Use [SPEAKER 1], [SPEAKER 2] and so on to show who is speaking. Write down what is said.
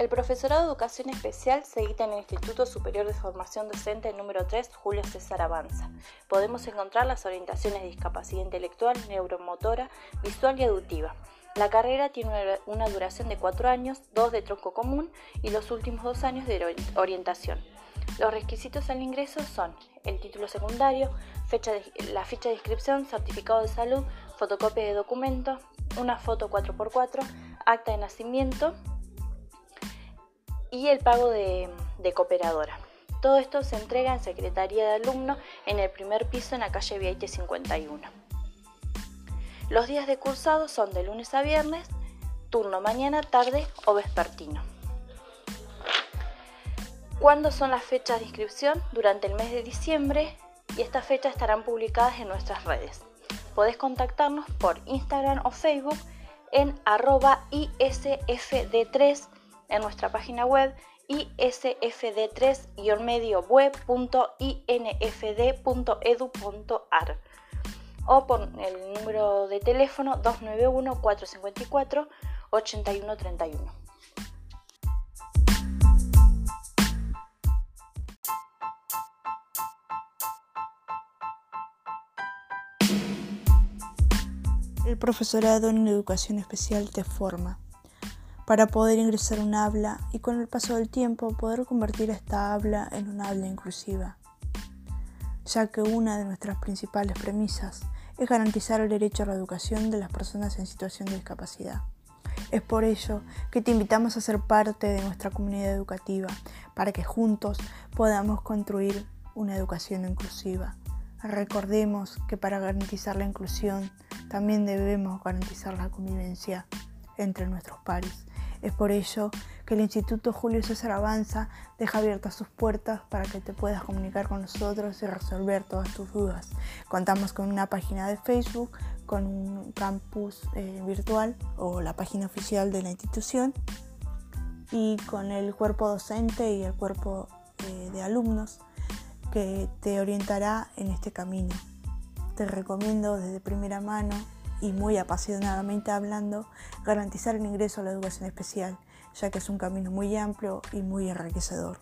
[SPEAKER 1] El profesorado de educación especial se edita en el Instituto Superior de Formación Docente número 3 Julio César Avanza. Podemos encontrar las orientaciones de discapacidad intelectual, neuromotora, visual y auditiva. La carrera tiene una duración de cuatro años, dos de tronco común y los últimos dos años de orientación. Los requisitos al ingreso son el título secundario, fecha la ficha de inscripción, certificado de salud, fotocopia de documento, una foto 4x4, acta de nacimiento, y el pago de, cooperadora. Todo esto se entrega en Secretaría de Alumno en el primer piso en la calle Viaite 51. Los días de cursado son de lunes a viernes, turno mañana, tarde o vespertino. ¿Cuándo son las fechas de inscripción? Durante el mes de diciembre y estas fechas estarán publicadas en nuestras redes. Podés contactarnos por Instagram o Facebook en arroba isfd3 en nuestra página web isfd3-medio web.infd.edu.ar o por el número de teléfono 291-454-8131.
[SPEAKER 2] El profesorado en educación especial te forma para poder ingresar un habla y con el paso del tiempo poder convertir esta habla en un habla inclusiva, ya que una de nuestras principales premisas es garantizar el derecho a la educación de las personas en situación de discapacidad. Es por ello que te invitamos a ser parte de nuestra comunidad educativa, para que juntos podamos construir una educación inclusiva. Recordemos que para garantizar la inclusión también debemos garantizar la convivencia entre nuestros pares es por ello que el Instituto Julio César Avanza deja abiertas sus puertas para que te puedas comunicar con nosotros y resolver todas tus dudas. Contamos con una página de Facebook, con un campus eh, virtual o la página oficial de la institución y con el cuerpo docente y el cuerpo eh, de alumnos que te orientará en este camino. Te recomiendo desde primera mano y muy apasionadamente hablando, garantizar el ingreso a la educación especial, ya que es un camino muy amplio y muy enriquecedor.